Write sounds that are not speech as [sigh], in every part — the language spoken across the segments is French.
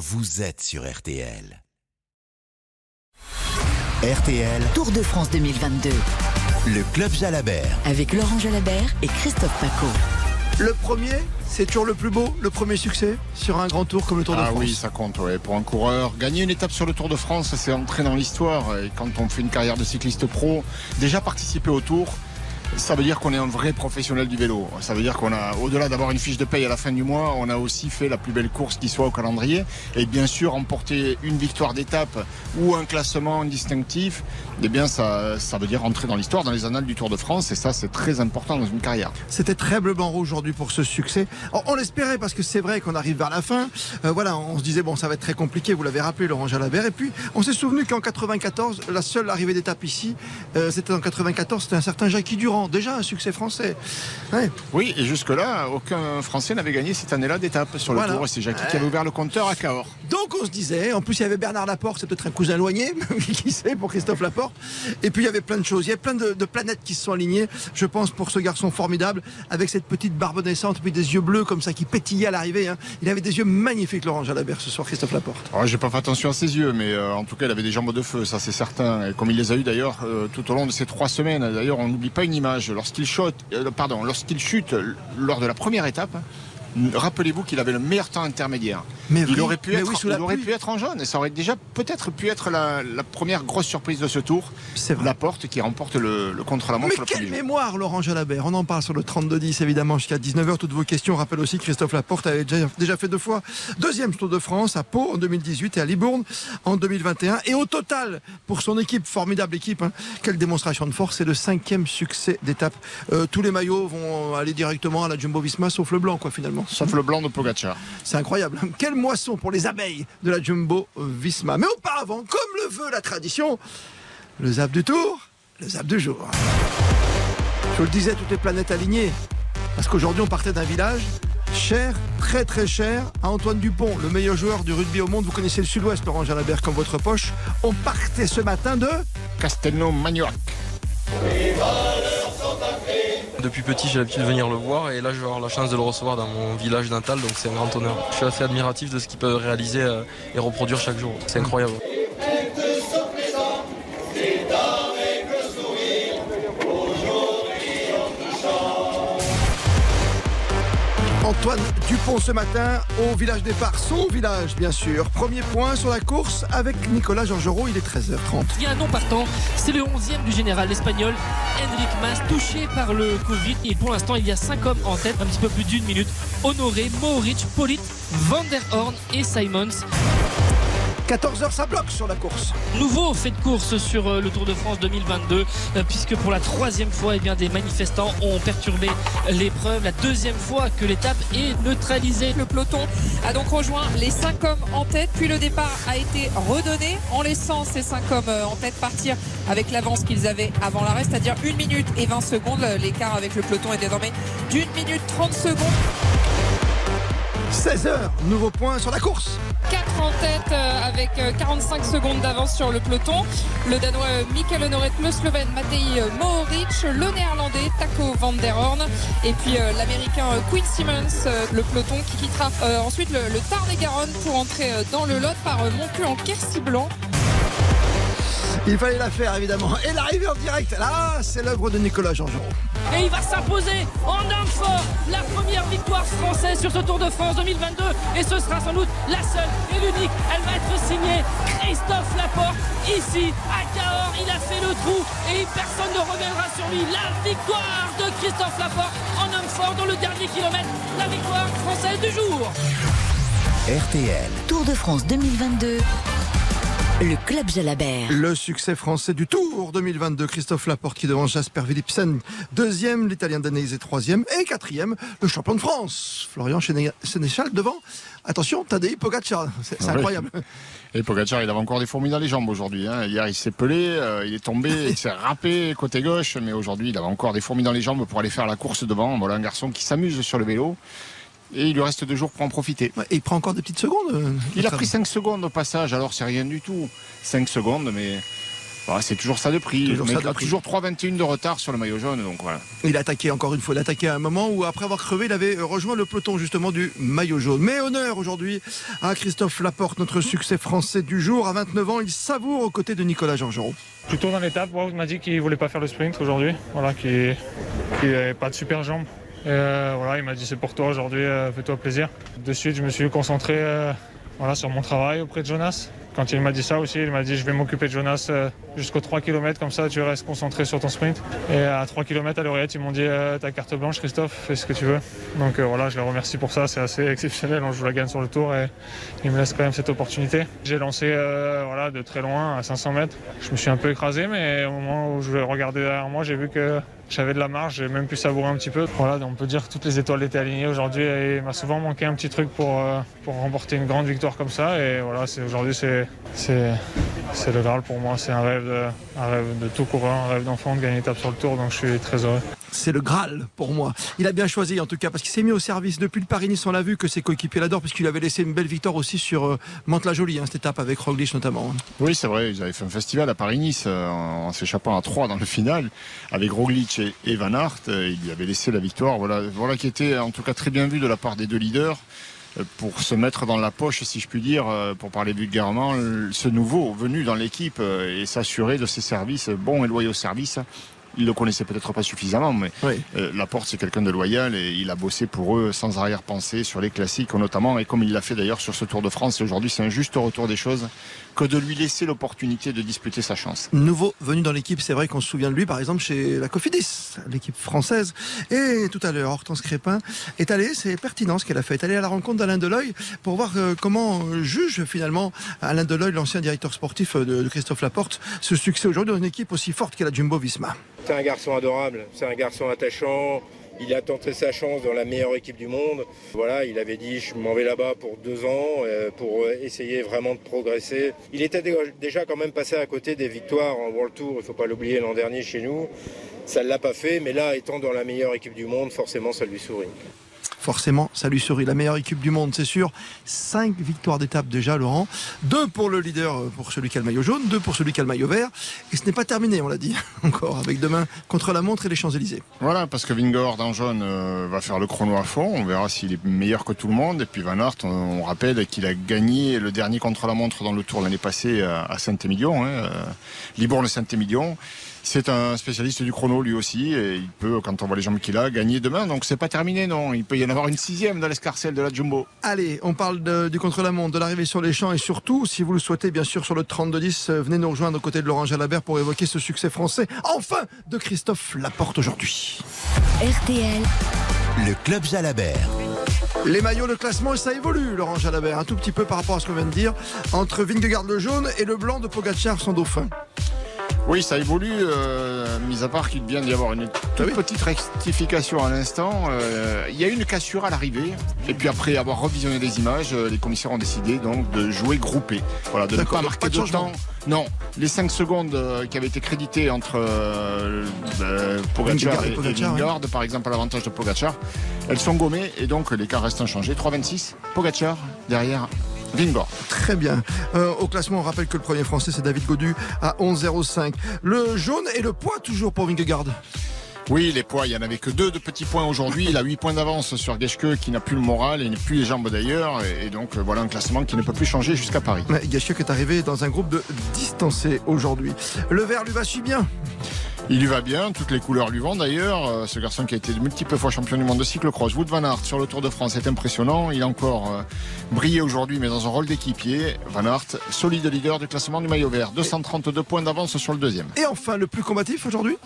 vous êtes sur RTL. RTL, Tour de France 2022 le Club Jalabert. avec Laurent Jalabert et Christophe Paco. Le premier, c'est toujours le plus beau, le premier succès sur un grand tour comme le Tour de Ah France. oui, ça compte ouais. pour un coureur. Gagner une étape sur le Tour de France, c'est entrer dans l'histoire. Et quand on fait une carrière de cycliste pro, déjà participer au Tour, ça veut dire qu'on est un vrai professionnel du vélo. Ça veut dire qu'on a, au-delà d'avoir une fiche de paye à la fin du mois, on a aussi fait la plus belle course qui soit au calendrier. Et bien sûr, remporter une victoire d'étape ou un classement distinctif, eh bien, ça, ça veut dire entrer dans l'histoire, dans les annales du Tour de France. Et ça, c'est très important dans une carrière. C'était très bleu blanc aujourd'hui pour ce succès. On, on l'espérait parce que c'est vrai qu'on arrive vers la fin. Euh, voilà, on se disait bon, ça va être très compliqué. Vous l'avez rappelé, Laurent Jalabert. Et puis, on s'est souvenu qu'en 94, la seule arrivée d'étape ici, euh, c'était en 94, c'était un certain Jackie Durand. Déjà un succès français. Ouais. Oui, et jusque-là, aucun Français n'avait gagné cette année-là d'étape sur le Voilà. Tour. Et c'est Jackie qui avait ouvert le compteur à Cahors. Donc on se disait, en plus il y avait Bernard Laporte, c'est peut-être un cousin éloigné, [laughs] qui sait pour Christophe Laporte. Et puis il y avait plein de choses, il y avait plein de, de planètes qui se sont alignées, je pense pour ce garçon formidable, avec cette petite barbe naissante, puis des yeux bleus comme ça qui pétillaient à l'arrivée. hein. Il avait des yeux magnifiques, Laurent Jalabert, ce soir, Christophe Laporte. Alors, j'ai pas fait attention à ses yeux, mais euh, en tout cas, il avait des jambes de feu, ça c'est certain. Et comme il les a eu d'ailleurs euh, tout au long de ces trois semaines. D'ailleurs, on n'oublie pas une image. Lorsqu'il chute, euh, lorsqu'il chute lors de la première étape. Rappelez-vous qu'il avait le meilleur temps intermédiaire. Mais il oui, aurait pu mais être, oui, sous la il aurait pluie. pu être en jaune et ça aurait déjà peut-être pu être la, la première grosse surprise de ce tour. C'est vrai. La porte qui remporte le, le contre-la-montre Mais sur le quelle mémoire, Laurent Jalabert On en parle sur le 32-10, évidemment, jusqu'à 19h. Toutes vos questions. On rappelle aussi que Christophe Laporte avait déjà, déjà fait deux fois deuxième Tour de France à Pau en 2018 et à Libourne en 2021. Et au total, pour son équipe, formidable équipe, hein, quelle démonstration de force, c'est le cinquième succès d'étape. Euh, tous les maillots vont aller directement à la Jumbo-Visma, sauf le blanc, quoi, finalement. Sauf le blanc de Pogacar. C'est incroyable. Quelle moisson pour les abeilles de la Jumbo Visma. Mais auparavant, comme le veut la tradition, le zap du tour, le zap du jour. Je vous le disais, toutes les planètes alignées. Parce qu'aujourd'hui, on partait d'un village cher, très très cher, à Antoine Dupont, le meilleur joueur du rugby au monde. Vous connaissez le sud-ouest, Laurent Jalabert, comme votre poche. On partait ce matin de... Castelnau-Magnoac. Depuis petit, j'ai l'habitude de venir le voir et là, je vais avoir la chance de le recevoir dans mon village natal, donc c'est un grand honneur. Je suis assez admiratif de ce qu'il peut réaliser euh, et reproduire chaque jour. C'est incroyable. Antoine Dupont ce matin au village départ, son village bien sûr. Premier point sur la course avec Nicolas Georgerot, il est 13h30. Il y a un non partant, c'est le 11e du général espagnol Enric Mas, touché par le Covid. Et pour l'instant, il y a 5 hommes en tête, un petit peu plus d'une minute. Honoré, Mohoric, Polit, Van der Horn et Simons. 14h, ça bloque sur la course. Nouveau fait de course sur euh, le Tour de France 2022, euh, puisque pour la troisième fois, eh bien, des manifestants ont perturbé l'épreuve. La deuxième fois que l'étape est neutralisée. Le peloton a donc rejoint les 5 hommes en tête, puis le départ a été redonné en laissant ces 5 hommes euh, en tête partir avec l'avance qu'ils avaient avant l'arrêt, c'est-à-dire 1 minute et 20 secondes. L'écart avec le peloton est désormais d'une minute 30 secondes. 16h, nouveau point sur la course. 4 en tête euh, avec euh, 45 secondes d'avance sur le peloton. Le Danois euh, Michael Honoret, le Slovène Matej euh, Mohoric, le Néerlandais Taco Van der Horn et puis euh, l'Américain euh, Quinn Simmons, euh, le peloton qui quittera euh, ensuite le, Tarn-et-Garonne pour entrer euh, dans le Lot par euh, Montcu en Quercy Blanc. Il fallait la faire évidemment. Et l'arrivée en direct, là, c'est l'œuvre de Nicolas Georgerot. Et il va s'imposer en homme fort la première victoire française sur ce Tour de France 2022. Et ce sera sans doute la seule et l'unique. Elle va être signée Christophe Laporte. Ici, à Cahors, il a fait le trou et personne ne reviendra sur lui. La victoire de Christophe Laporte en homme fort dans le dernier kilomètre. La victoire française du jour. RTL, Tour de France 2022. Le Club Jalabert. Le succès français du Tour 2022, Christophe Laporte qui devant Jasper Philipsen, deuxième, l'Italien Danese troisième et quatrième, le champion de France, Florian Séné- Sénéchal devant. Attention, Tadej Pogacar, c'est incroyable. Et Pogacar, il avait encore des fourmis dans les jambes aujourd'hui. hein. Hier, il s'est pelé, euh, il est tombé, il s'est [laughs] râpé côté gauche, mais aujourd'hui, il avait encore des fourmis dans les jambes pour aller faire la course devant. Voilà un garçon qui s'amuse sur le vélo. Et il lui reste deux jours pour en profiter. Ouais, Et il prend encore des petites secondes. euh, Il a pris ami. 5 secondes au passage, alors c'est rien du tout. 5 secondes, mais Bah, c'est toujours ça de prix. Toujours mais ça de il a prix. toujours 3,21 de retard sur le maillot jaune. Donc voilà. Il a attaqué encore une fois. Il a attaqué à un moment où, après avoir crevé, il avait rejoint le peloton justement du maillot jaune. Mais honneur aujourd'hui à Christophe Laporte, notre succès français du jour. À 29 ans, il savoure aux côtés de Nicolas Georgerot. Plutôt dans l'étape, Wout m'a dit qu'il voulait pas faire le sprint aujourd'hui, voilà, qu'il n'avait pas de super jambes. Et, euh, voilà, il m'a dit c'est pour toi aujourd'hui, euh, fais-toi plaisir. De suite, je me suis concentré euh, voilà, sur mon travail auprès de Jonas. Quand il m'a dit ça aussi, il m'a dit je vais m'occuper de Jonas euh, jusqu'aux 3 km, comme ça tu restes concentré sur ton sprint. Et à 3 km à l'oreillette, ils m'ont dit euh, ta carte blanche Christophe, fais ce que tu veux. Donc euh, voilà, je les remercie pour ça, c'est assez exceptionnel, on joue la gagne sur le tour et il me laisse quand même cette opportunité. J'ai lancé voilà, de très loin, à 500 mètres. Je me suis un peu écrasé, mais au moment où je regardais derrière moi, j'ai vu que j'avais de la marge, j'ai même pu savourer un petit peu. Voilà, on peut dire que toutes les étoiles étaient alignées aujourd'hui et il m'a souvent manqué un petit truc pour, pour remporter une grande victoire comme ça. Et voilà, aujourd'hui, c'est, c'est, c'est le Graal pour moi. C'est un rêve, de, un rêve de tout coureur, un rêve d'enfant de gagner une étape sur le tour, donc je suis très heureux. C'est le Graal pour moi. Il a bien choisi en tout cas parce qu'il s'est mis au service depuis le Paris-Nice. On l'a vu que ses coéquipiers l'adorent puisqu'il avait laissé une belle victoire aussi sur euh, Mantes-la-Jolie, hein, cette étape avec Roglic notamment. Oui, c'est vrai, ils avaient fait un festival à Paris-Nice euh, en, s'échappant à 3 dans le final avec Roglic et, et Van Aert. Euh, Il y avait laissé la victoire. Voilà, voilà qui était en tout cas très bien vu de la part des deux leaders pour se mettre dans la poche, si je puis dire, euh, pour parler vulgairement, ce nouveau venu dans l'équipe euh, et s'assurer de ses services, bons et loyaux services. Il le connaissait peut-être pas suffisamment, mais Oui. euh, Laporte, c'est quelqu'un de loyal et il a bossé pour eux sans arrière-pensée sur les classiques notamment, et comme il l'a fait d'ailleurs sur ce Tour de France. Et aujourd'hui, c'est un juste retour des choses que de lui laisser l'opportunité de disputer sa chance. Nouveau venu dans l'équipe, c'est vrai qu'on se souvient de lui par exemple chez la Cofidis, l'équipe française. Et tout à l'heure, Hortense Crépin est allée, c'est pertinent ce qu'elle a fait, est allée à la rencontre d'Alain Deleuil pour voir euh, comment euh, juge finalement Alain Deleuil, l'ancien directeur sportif de, de Christophe Laporte, ce succès aujourd'hui dans une équipe aussi forte qu'est la Jumbo Visma. C'est un garçon adorable, c'est un garçon attachant. Il a tenté sa chance dans la meilleure équipe du monde. Voilà, il avait dit je m'en vais là-bas pour deux ans euh, pour euh, essayer vraiment de progresser. Il était dé- déjà quand même passé à côté des victoires en World Tour, il faut pas l'oublier l'an dernier chez nous. Ça ne l'a pas fait, mais là, étant dans la meilleure équipe du monde, forcément, ça lui sourit. Forcément, ça lui sourit. La meilleure équipe du monde, c'est sûr. Cinq victoires d'étape déjà, Laurent. Deux pour le leader, euh, pour celui qui a le maillot jaune, deux pour celui qui a le maillot vert. Et ce n'est pas terminé, on l'a dit [laughs] encore, avec demain contre la montre et les Champs-Élysées. Voilà, parce que Vingegaard en jaune euh, va faire le chrono à fond. On verra s'il est meilleur que tout le monde. Et puis Van Aert, on, rappelle qu'il a gagné le dernier contre-la-montre dans le Tour l'année passée à, Saint-Émilion, hein, euh, Libourne-Saint-Émilion. C'est un spécialiste du chrono lui aussi et il peut, quand on voit les jambes qu'il a, gagner demain. Donc c'est pas terminé, non. Peut y en avoir une sixième dans l'escarcelle de la Jumbo. Allez, on parle de- du contre-la-montre, de l'arrivée sur les champs et surtout, si vous le souhaitez, bien sûr, sur le 32-10, euh, venez nous rejoindre aux côtés de Laurent Jalabert pour évoquer ce succès français, enfin, de Christophe Laporte aujourd'hui. RTL, Le Club Jalabert. Les maillots, le classement, et ça évolue, Laurent Jalabert, un tout petit peu par rapport à ce qu'on vient de dire, entre Vingegaard le jaune et le blanc de Pogacar, son dauphin. Oui, ça évolue, euh, mis à part qu'il vient d'y avoir une toute Ah oui. petite rectification à l'instant. euh, il y a eu une cassure à l'arrivée, et puis après avoir revisionné les images, euh, les commissaires ont décidé donc de jouer groupé. Voilà, de ne pas marquer pas de temps. Non, les 5 secondes qui avaient été créditées entre euh, euh, Pogacar et et, et Pogacar, Vingegaard, par exemple à l'avantage de Pogacar, elles sont gommées et donc l'écart reste inchangé. 3,26, Pogacar derrière Vingegaard. Très bien. Euh, au classement, on rappelle que le premier français, c'est David Godu à 11,05. Le jaune et le poids toujours pour Vingegaard. Oui, les poids, il n'y en avait que deux de petits points aujourd'hui. Il a 8 points d'avance sur Geschke qui n'a plus le moral et n'a plus les jambes d'ailleurs. Et, donc euh, voilà un classement qui ne peut plus changer jusqu'à Paris. Gachioc est arrivé dans un groupe de distancés aujourd'hui. Le vert lui va si bien. Il lui va bien, toutes les couleurs lui vont d'ailleurs. Euh, Ce garçon qui a été multiples fois champion du monde de cyclocross, Wood Van Aert sur le Tour de France est impressionnant. Il a encore euh, brillé aujourd'hui mais dans un rôle d'équipier. Van Aert, solide leader du classement du maillot vert. 232 points d'avance sur le deuxième. Et enfin, le plus combatif aujourd'hui?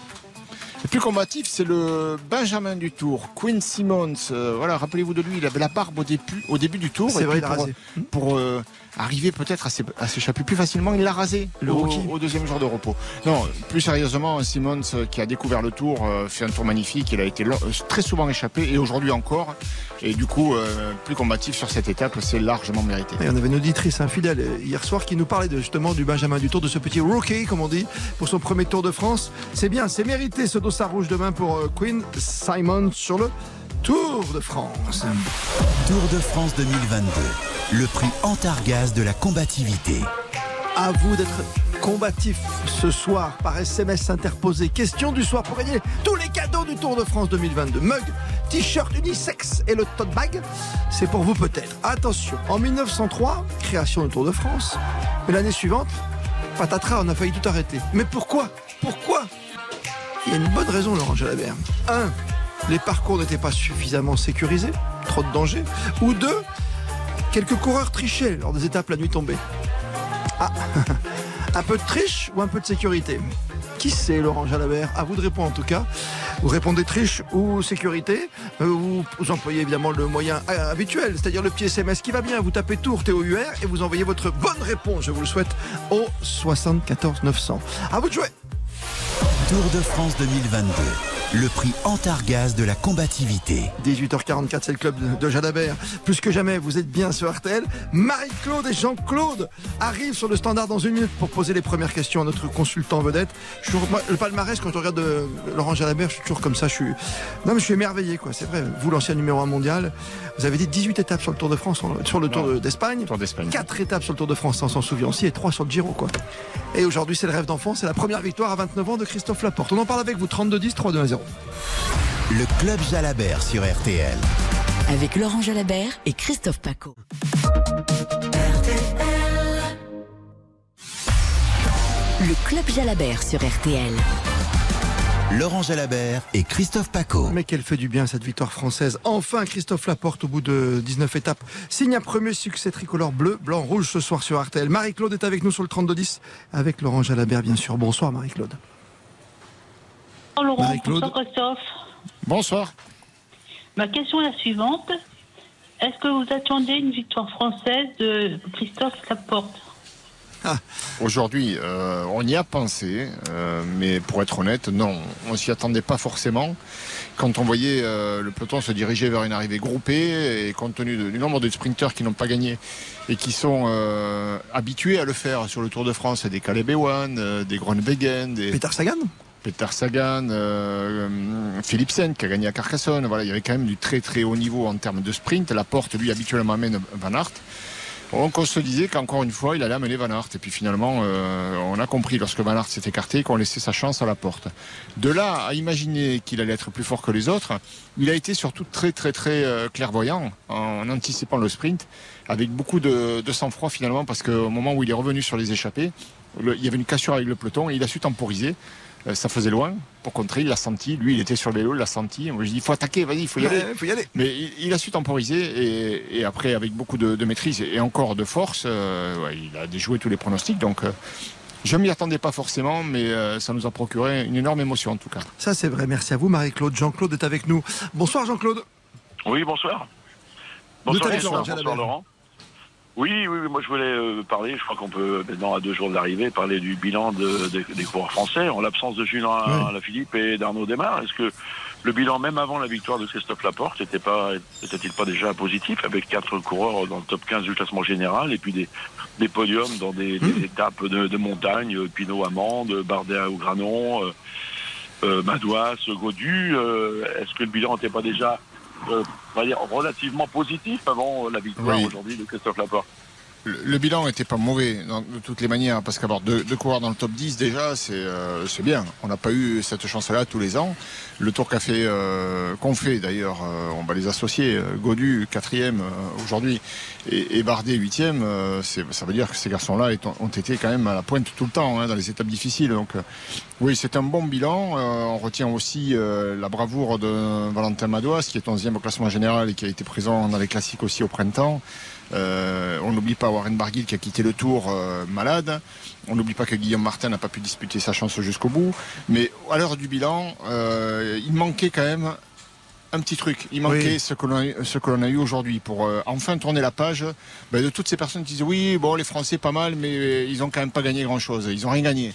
Le plus combatif, c'est le Benjamin du Tour, Quinn Simmons. Euh, voilà, rappelez-vous de lui, il avait la barbe au début, au début du Tour. C'est vrai, puis il a pour, rasé. pour euh, arriver peut-être à s'é- à s'échapper plus facilement, il l'a rasé Le au, rookie. au deuxième jour de repos. Non, plus sérieusement, Simmons euh, qui a découvert le Tour euh, fait un tour magnifique. Il a été euh, très souvent échappé et aujourd'hui encore. Et du coup, euh, plus combatif sur cette étape, c'est largement mérité. Et on avait une auditrice infidèle hier soir qui nous parlait de, justement du Benjamin du Tour, de ce petit rookie, comme on dit, pour son premier Tour de France. C'est bien, c'est mérité ce dossard rouge demain pour euh, Quinn Simon sur le Tour de France. Tour de France 2022. Le prix Antargaz de la combativité. À vous d'être combatif ce soir par SMS interposé. Question du soir pour gagner tous les cadeaux du Tour de France 2022. Mug, t-shirt unisex et le tote bag. C'est pour vous peut-être. Attention, en 1903, création du Tour de France. Mais l'année suivante, patatras, on a failli tout arrêter. Mais pourquoi? Pourquoi? Il y a une bonne raison, Laurent Jalabert. Un, les parcours n'étaient pas suffisamment sécurisés, trop de dangers. Ou deux, quelques coureurs trichaient lors des étapes la nuit tombée. Ah, [laughs] un peu de triche ou un peu de sécurité Qui c'est, Laurent Jalabert À vous de répondre en tout cas. Vous répondez triche ou sécurité. Euh, Vous, vous employez évidemment le moyen euh, habituel, c'est-à-dire le petit SMS qui va bien. Vous tapez Tour TOUR et vous envoyez votre bonne réponse. Je vous le souhaite au 74 900. À vous de jouer. Tour de France 2022. Le prix Antargaz de la combativité. 18h44, c'est le club de- Jalabert. Plus que jamais, vous êtes bien sur RTL. Marie-Claude et Jean-Claude arrivent sur le standard dans une minute pour poser les premières questions à notre consultant vedette. Je suis le palmarès, quand je regarde euh, Laurent Jalabert, je suis toujours comme ça. Je suis, non, mais je suis émerveillé, quoi. C'est vrai. Vous, l'ancien numéro 1 mondial, vous avez dit 18 étapes sur le Tour de France, sur le Tour de- d'Espagne. Tour d'Espagne. 4 étapes sur le Tour de France, on s'en souvient aussi, et 3 sur le Giro, quoi. Et aujourd'hui, c'est le rêve d'enfant. C'est la première victoire à 29 ans de Christophe Laporte. On en parle avec vous, 32-10, 3-2 0. Le club Jalabert sur RTL. Avec Laurent Jalabert et Christophe Paco. Le club Jalabert sur RTL. Laurent Jalabert et Christophe Paco. Mais qu'elle fait du bien cette victoire française. Enfin, Christophe Laporte, au bout de 19 étapes, signe un premier succès tricolore bleu, blanc, rouge ce soir sur RTL. Marie-Claude est avec nous sur le 32-10, avec Laurent Jalabert, bien sûr. Bonsoir, Marie-Claude. Bonsoir Laurent, bonsoir Christophe. Bonsoir. Ma question est la suivante. Est-ce que vous attendez une victoire française de Christophe Laporte? Aujourd'hui, euh, on y a pensé, euh, mais pour être honnête, non, on s'y attendait pas forcément. Quand on voyait euh, le peloton se diriger vers une arrivée groupée, et compte tenu de- du nombre de sprinteurs qui n'ont pas gagné et qui sont euh, habitués à le faire sur le Tour de France, des Caleb Ewan, euh, des Groenewegen, des Peter Sagan? Peter Sagan, euh, euh, Philipsen qui a gagné à Carcassonne. Voilà, il y avait quand même du très très haut niveau en termes de sprint. La porte, lui, habituellement amène Van Aert. Donc on se disait qu'encore une fois, il allait amener Van Aert. Et puis finalement, euh, on a compris lorsque Van Aert s'est écarté qu'on laissait sa chance à la porte. De là à imaginer qu'il allait être plus fort que les autres, il a été surtout très très très euh, clairvoyant en anticipant le sprint, avec beaucoup de, sang-froid finalement, parce qu'au moment où il est revenu sur les échappées, il y avait une cassure avec le peloton et il a su temporiser. Euh, ça faisait loin pour contrer, il l'a senti. Lui, il était sur le vélo, il l'a senti. Moi, je dis, il faut attaquer, vas-y, il faut y aller. Il faut y aller. Mais il, il a su temporiser et, et après, avec beaucoup de, de maîtrise et encore de force, euh, ouais, il a déjoué tous les pronostics. Donc, euh, je m'y attendais pas forcément, mais euh, ça nous a procuré une énorme émotion en tout cas. Ça, c'est vrai. Merci à vous, Marie-Claude. Jean-Claude est avec nous. Bonsoir, Jean-Claude. Oui, bonsoir. Bonsoir, bonsoir, Laurent bonsoir. Laurent. Oui, oui, oui, moi je voulais euh, parler, je crois qu'on peut maintenant à deux jours de l'arrivée parler du bilan de- des- des coureurs français en l'absence de Julien Ouais. Lafilippe et d'Arnaud Desmar. Est-ce que le bilan, même avant la victoire de Christophe Laporte, n'était pas, était-il pas déjà positif avec quatre coureurs dans le top 15 du classement général et puis des, des podiums dans des, des étapes de, de montagne, euh, Pinot Amande, Bardet au Granon, euh, euh, Madouas, Godu. euh, Est-ce que le bilan n'était pas déjà euh, on va dire, relativement positif avant la victoire Oui. aujourd'hui de Christophe Laporte Le, bilan n'était pas mauvais de toutes les manières, parce qu'avoir deux, deux coureurs dans le top 10 déjà, c'est euh, bien. On n'a pas eu cette chance-là tous les ans. Le tour qu'a fait, euh, d'ailleurs, euh, on va les associer. euh, Godu, quatrième euh, aujourd'hui, et, et Bardet, huitième. ça veut dire que ces garçons-là ont été quand même à la pointe tout le temps, hein, dans les étapes difficiles. Donc oui, c'est un bon bilan. On retient aussi la bravoure de Valentin Madouas, qui est 11e au classement général et qui a été présent dans les classiques aussi au printemps. Euh, on n'oublie pas Warren Barguil qui a quitté le tour euh, malade. On n'oublie pas que Guillaume Martin n'a pas pu disputer sa chance jusqu'au bout. Mais à l'heure du bilan, euh, il manquait quand même un petit truc. Il manquait Oui. ce que l'on a, eu aujourd'hui pour euh, enfin tourner la page ben, de toutes ces personnes qui disent oui, bon, les Français pas mal, mais ils ont quand même pas gagné grand chose. Ils ont rien gagné.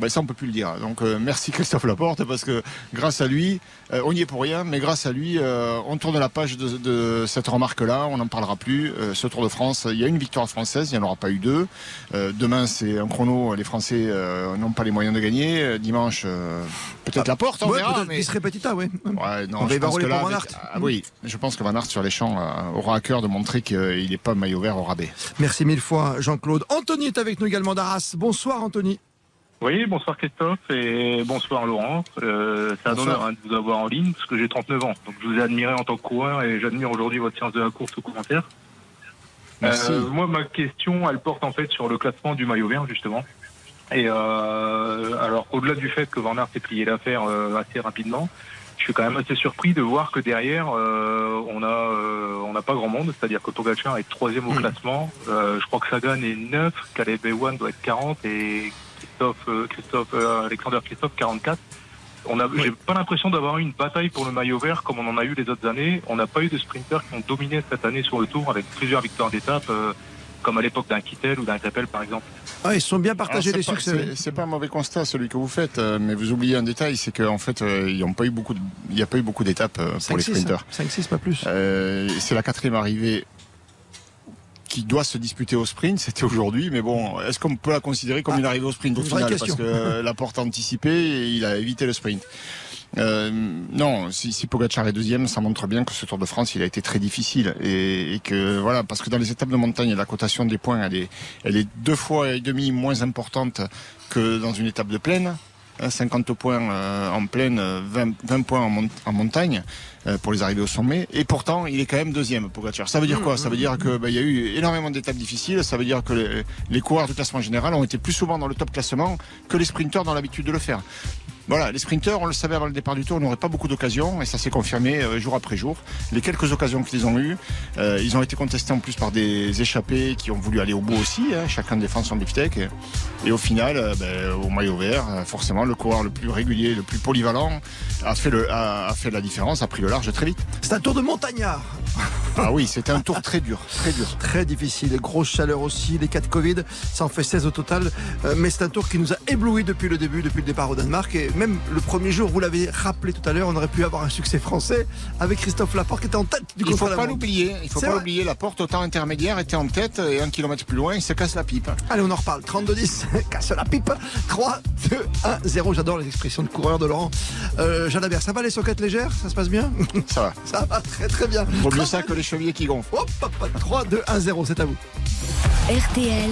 Ben, ça, on peut plus le dire. Donc, euh, merci Christophe Laporte, parce que grâce à lui, euh, on y est pour rien, mais grâce à lui, euh, on tourne la page de, de cette remarque-là. On n'en parlera plus. Ce Tour de France, il y a une victoire française, il n'y en aura pas eu deux. Demain, c'est un chrono. Les Français n'ont pas les moyens de gagner. Dimanche, peut-être Ah, Laporte, on ouais, verra. mais- Bis repetita, oui. Ouais, non, On va que pour Van avec- Aert. ah oui, je pense que Van Aert sur les champs aura à cœur de montrer qu'il n'est pas maillot vert au rabais. Merci mille fois, Jean-Claude. Anthony est avec nous également d'Arras. Bonsoir, Anthony. Oui, bonsoir Christophe et bonsoir Laurent. Euh, c'est un Bonsoir. honneur hein, de vous avoir en ligne parce que j'ai 39 ans. Donc je vous ai admiré en tant que coureur et j'admire aujourd'hui votre science de la course au commentaire. Merci. Euh, moi, ma question, elle porte en fait sur le classement du maillot vert justement. Et euh, alors, au-delà du fait que Van Aert ait plié l'affaire euh, assez rapidement, je suis quand même assez surpris de voir que derrière, euh, on a euh, on n'a pas grand monde. C'est-à-dire que Pogacar est troisième au classement. Euh, je crois que Sagan est 9, Caleb Ewan doit être 40 et Christophe, euh, Christophe euh, Alexander Christophe 44. On a, j'ai pas l'impression d'avoir eu une bataille pour le maillot vert comme on en a eu les autres années. On n'a pas eu de sprinters qui ont dominé cette année sur le tour avec plusieurs victoires d'étape, euh, comme à l'époque d'un Kittel ou d'un Capel par exemple. Ah, ils sont bien partagés Alors, les c'est pas- succès. c'est- C'est pas un mauvais constat celui que vous faites, euh, mais vous oubliez un détail, c'est qu'en fait, euh, ils ont pas eu beaucoup, de- il n'y a pas eu beaucoup d'étapes euh, pour les 5-6, sprinters. 5-6, pas plus. Euh, c'est la quatrième arrivée qui doit se disputer au sprint, c'était aujourd'hui, mais bon, est-ce qu'on peut la considérer comme une arrivée au sprint au Ah, final. Parce que euh, la porte a anticipé et il a évité le sprint. Euh, non, si, si Pogacar est deuxième, ça montre bien que ce Tour de France, il a été très difficile et, et que voilà, parce que dans les étapes de montagne, la cotation des points, elle est, elle est deux fois et demi moins importante que dans une étape de plaine. Hein, 50 points euh, en plaine, euh, 20, 20 points en, mon- en montagne euh, pour les arriver au sommet. Et pourtant, il est quand même deuxième, Pogacar. Ça veut dire quoi Ça veut dire que bah, il y a eu énormément d'étapes difficiles. Ça veut dire que les, les coureurs du classement général ont été plus souvent dans le top classement que les sprinteurs dans l'habitude de le faire. Voilà, les sprinteurs, on le savait avant le départ du tour, n'auraient pas beaucoup d'occasions et ça s'est confirmé euh, jour après jour. Les quelques occasions qu'ils ont eues, euh, ils ont été contestés en plus par des échappés qui ont voulu aller au bout aussi, hein, chacun défend son beefsteak. Et, et au final, euh, ben, au maillot vert, euh, forcément, le coureur le plus régulier, le plus polyvalent a fait, le, a, a fait la différence, a pris le large très vite. C'est un tour de montagnard. Ah oui, c'était un tour très dur, très dur. Très difficile, grosse chaleur aussi, les cas de Covid, ça en fait 16 au total. Euh, mais c'est un tour qui nous a ébloui depuis le début, depuis le départ au Danemark. Et même le premier jour, vous l'avez rappelé tout à l'heure, on aurait pu avoir un succès français avec Christophe Laporte qui était en tête du Il faut contre-la-montre. pas l'oublier, il faut pas l'oublier, la porte au temps intermédiaire était en tête et un kilomètre plus loin, il se casse la pipe. Allez, on en reparle. 32-10, [laughs] casse la pipe. 3, 2, 1, 0. J'adore les expressions de coureur de Laurent. Euh, Jalabert, ça va les soquettes légères? Ça se passe bien? [laughs] Ça va. Ça va très très bien. Vaut mieux ça que les chevilles qui gonflent. Hop, hop, hop. 3, 2, 1, 0, c'est à vous. RTL.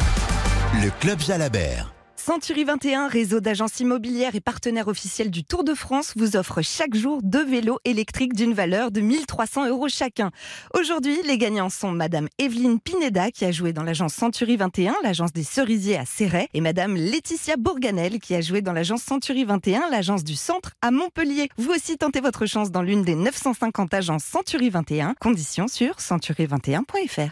Le Club Jalabert. Century 21, réseau d'agences immobilières et partenaire officiel du Tour de France, vous offre chaque jour deux vélos électriques d'une valeur de 1300 euros chacun. Aujourd'hui, les gagnants sont Madame Evelyne Pineda, qui a joué dans l'agence Century 21, l'agence des cerisiers à Serret, et Madame Laetitia Bourganel, qui a joué dans l'agence Century 21, l'agence du centre à Montpellier. Vous aussi tentez votre chance dans l'une des 950 agences Century 21. Conditions sur century21.fr.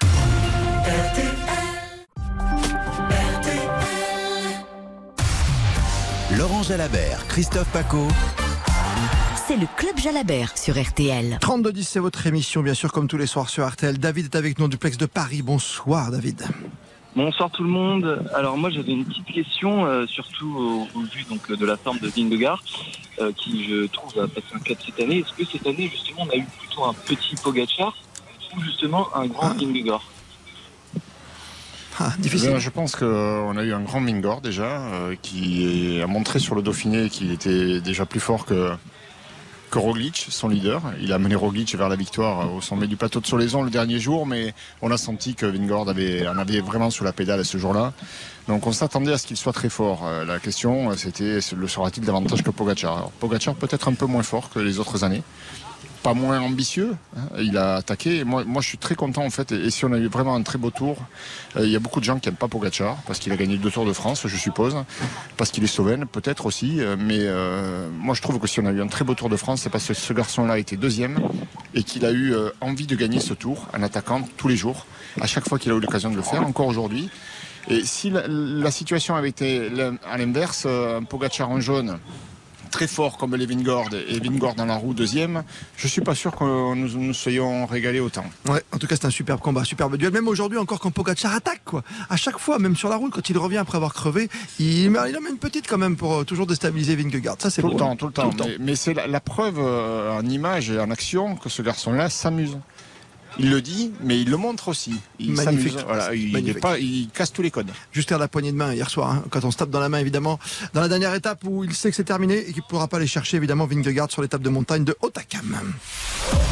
Laurent Jalabert, Christophe Paco. C'est le Club Jalabert sur RTL. 32-10, c'est votre émission, bien sûr, comme tous les soirs sur RTL. David est avec nous du Plex de Paris. Bonsoir, David. Bonsoir tout le monde. Alors moi j'avais une petite question, euh, surtout au, au vu donc de la forme de Vingegaard, euh, qui je trouve a passé un cap cette année. Est-ce que cette année justement on a eu plutôt un petit Pogacar ou justement un grand Vingegaard Ah, Eh Je pense qu'on a eu un grand Mingor déjà, euh, qui a montré sur le Dauphiné qu'il était déjà plus fort que, Roglic, son leader. Il a mené Roglic vers la victoire au sommet du plateau de Solaison le dernier jour, mais on a senti que Vingord avait, en avait vraiment sous la pédale ce jour-là. Donc on s'attendait à ce qu'il soit très fort. Euh, La question, euh, c'était le sera-t-il davantage que Pogacar? Pogacar peut-être un peu moins fort que les autres années pas moins ambitieux. hein. Il a attaqué. Moi, je suis très content en fait. Et si on a eu vraiment un très beau tour, euh, il y a beaucoup de gens qui n'aiment pas Pogacar parce qu'il a gagné deux Tours de France, je suppose, parce qu'il est slovène, peut-être aussi. euh, Mais euh, moi, je trouve que si on a eu un très beau Tour de France, c'est parce que ce garçon-là était deuxième et qu'il a eu envie de gagner ce tour en attaquant tous les jours, à chaque fois qu'il a eu l'occasion de le faire, encore aujourd'hui. Et si la, la situation avait été à l'inverse, Pogacar en jaune très forts comme les Vingord et Vingord dans la roue deuxième, je suis pas sûr que nous nous soyons régalés autant. Ouais, en tout cas, c'est un superbe combat, superbe duel. Même aujourd'hui, encore quand Pogacar attaque, quoi. À chaque fois, même sur la route, quand il revient après avoir crevé, il, en met une petite quand même pour euh, toujours déstabiliser Vingegaard. Ça, c'est Tout le temps, tout le temps. Mais, mais c'est la, la preuve euh, en image et en action que ce garçon-là s'amuse. Il le dit, mais il le montre aussi. Il Magnifique. s'amuse. Voilà, il, Magnifique. est pas, il casse tous les codes. Juste à la poignée de main hier soir, hein, quand on se tape dans la main évidemment, dans la dernière étape où il sait que c'est terminé et qu'il ne pourra pas aller chercher évidemment Vingegaard sur l'étape de montagne de Otakam.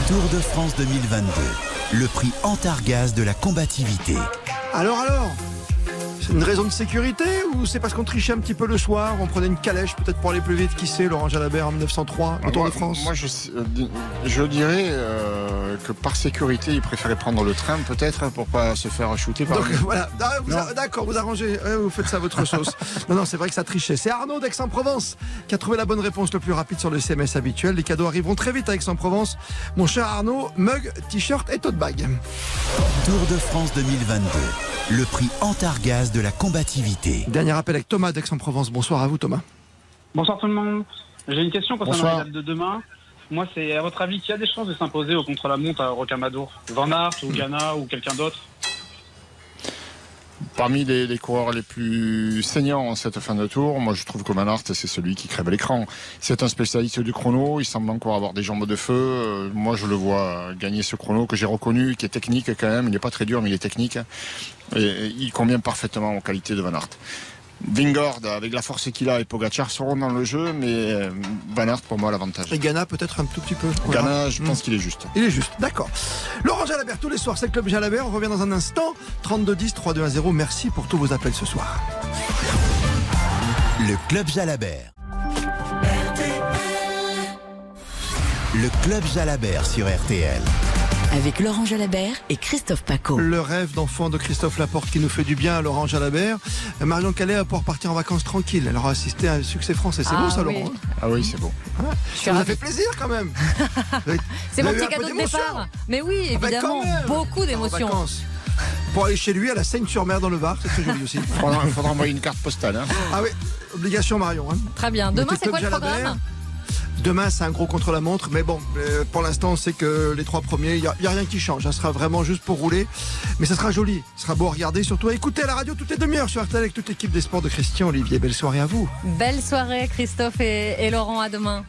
Tour de France 2022. Le prix Antargaz de la combativité. Alors alors c'est une raison de sécurité ou c'est parce qu'on trichait un petit peu le soir, on prenait une calèche peut-être pour aller plus vite, qui sait, Laurent Jalabert en 1903, le Tour de France Moi, je, euh, je dirais euh, que par sécurité, il préférait prendre le train, peut-être, pour pas se faire shooter par. Donc lui. voilà, Ah, d'accord, vous arrangez, euh, vous faites ça à votre sauce. [laughs] non, non, c'est vrai que ça trichait. C'est Arnaud d'Aix-en-Provence qui a trouvé la bonne réponse le plus rapide sur le SMS habituel. Les cadeaux arriveront très vite à Aix-en-Provence. Mon cher Arnaud, mug, t-shirt et tote bag. Tour de France 2022. Le prix Antargaz de la combativité. Dernier appel avec Thomas d'Aix-en-Provence. Bonsoir à vous, Thomas. Bonsoir tout le monde. J'ai une question concernant Bonsoir. la date de demain. Moi, c'est à votre avis, qui a des chances de s'imposer au contre-la-montre à Rocamadour? Van Aert ou Ghana ou quelqu'un d'autre? Parmi les, coureurs les plus saignants en cette fin de tour, moi je trouve que Manhart c'est celui qui crève l'écran. C'est un spécialiste du chrono, il semble encore avoir des jambes de feu. Euh, moi je le vois gagner ce chrono que j'ai reconnu, qui est technique quand même. Il n'est pas très dur mais il est technique. Et, et il convient parfaitement aux qualités de Van Aert. Vingord, avec la force qu'il a, et Pogacar seront dans le jeu, mais euh, Van Aert pour moi l'avantage. Et Ghana peut-être un tout petit peu. Ghana, je pense qu'il est juste. Il est juste, d'accord. Laurent Jalabert, tous les soirs, c'est le Club Jalabert. On revient dans un instant. 32-10, 3-2-1-0. Merci pour tous vos appels ce soir. Le Club Jalabert. Le Club Jalabert sur RTL. Avec Laurent Jalabert et Christophe Paco. Le rêve d'enfant de Christophe Laporte qui nous fait du bien, Laurent Jalabert. Marion Calais va pouvoir partir en vacances tranquille. Elle aura assisté à un succès français. C'est Ah beau ça, oui. Laurent hein Ah oui, c'est beau. Ça vous a fait plaisir quand même. [laughs] C'est mon petit cadeau de départ. Mais oui, Ah bah, évidemment, beaucoup d'émotions. Pour aller chez lui à la Seigne-sur-Mer dans le Var, c'est très joli aussi. Il faudra, faudra envoyer une carte postale. hein. Ah oui, obligation Marion. hein. Très bien. Demain, c'est quoi le programme Demain, c'est un gros contre-la-montre, mais bon, euh, pour l'instant, on sait que les trois premiers, il n'y a, rien qui change. Ça sera vraiment juste pour rouler, mais ça sera joli. Ce sera beau à regarder, surtout à écouter la radio toutes les demi-heures sur RTL avec toute l'équipe des sports de Christian Olivier. Belle soirée à vous. Belle soirée, Christophe et Laurent. À demain.